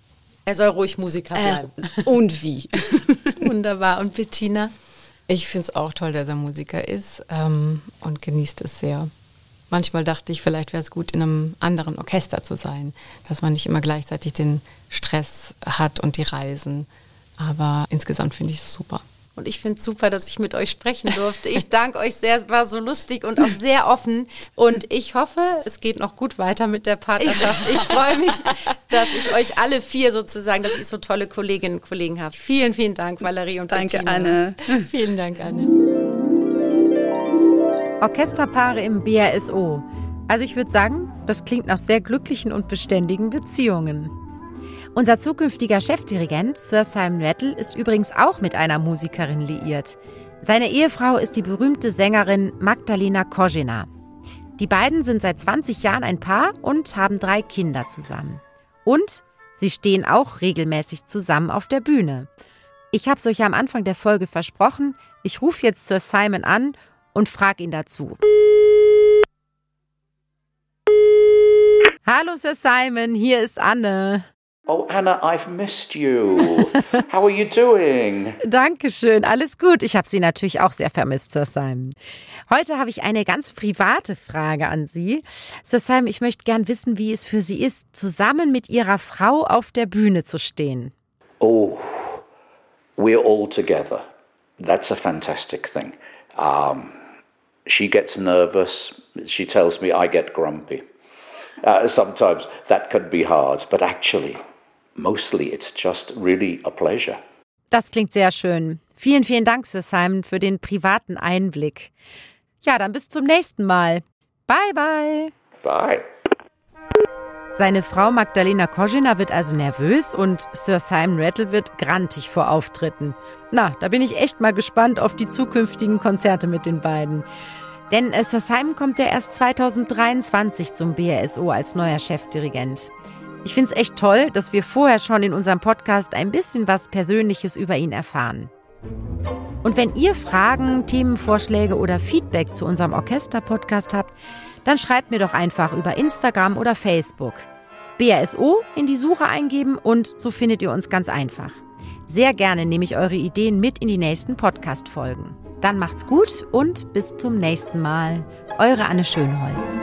Er soll ruhig Musiker äh, bleiben. Äh, und wie? Wunderbar. Und Bettina? Ich finde es auch toll, dass er Musiker ist ähm, und genießt es sehr. Manchmal dachte ich, vielleicht wäre es gut, in einem anderen Orchester zu sein, dass man nicht immer gleichzeitig den Stress hat und die Reisen. Aber insgesamt finde ich es super. Und ich finde es super, dass ich mit euch sprechen durfte. Ich danke euch sehr, es war so lustig und auch sehr offen. Und ich hoffe, es geht noch gut weiter mit der Partnerschaft. Ich freue mich, dass ich euch alle vier sozusagen, dass ich so tolle Kolleginnen und Kollegen habe. Vielen, vielen Dank, Valerie und Danke, Bettina. Anne. Vielen Dank, Anne. Orchesterpaare im BRSO. Also ich würde sagen, das klingt nach sehr glücklichen und beständigen Beziehungen. Unser zukünftiger Chefdirigent, Sir Simon Rattle, ist übrigens auch mit einer Musikerin liiert. Seine Ehefrau ist die berühmte Sängerin Magdalena Kozina. Die beiden sind seit 20 Jahren ein Paar und haben drei Kinder zusammen. Und sie stehen auch regelmäßig zusammen auf der Bühne. Ich habe es euch am Anfang der Folge versprochen, ich rufe jetzt Sir Simon an und frage ihn dazu. Hallo Sir Simon, hier ist Anne. Oh, Anna, I've missed you. How are you doing? Dankeschön, alles gut. Ich habe Sie natürlich auch sehr vermisst, Sir Simon. Heute habe ich eine ganz private Frage an Sie. Sir Simon, ich möchte gern wissen, wie es für Sie ist, zusammen mit Ihrer Frau auf der Bühne zu stehen. Oh, we're all together. That's a fantastic thing. Um, she gets nervous. She tells me I get grumpy. Uh, sometimes that can be hard, but actually, mostly it's just really a pleasure. Das klingt sehr schön. Vielen, vielen Dank, Sir Simon, für den privaten Einblick. Ja, dann bis zum nächsten Mal. Bye, bye. Bye. Seine Frau Magdalena Koschina wird also nervös und Sir Simon Rattle wird grantig vor Auftritten. Na, da bin ich echt mal gespannt auf die zukünftigen Konzerte mit den beiden. Denn äh, Sir Simon kommt ja erst 2023 zum BRSO als neuer Chefdirigent. Ich finde es echt toll, dass wir vorher schon in unserem Podcast ein bisschen was Persönliches über ihn erfahren. Und wenn ihr Fragen, Themenvorschläge oder Feedback zu unserem Orchester-Podcast habt, dann schreibt mir doch einfach über Instagram oder Facebook. BRSO in die Suche eingeben und so findet ihr uns ganz einfach. Sehr gerne nehme ich eure Ideen mit in die nächsten Podcast-Folgen. Dann macht's gut und bis zum nächsten Mal. Eure Anne Schönholz.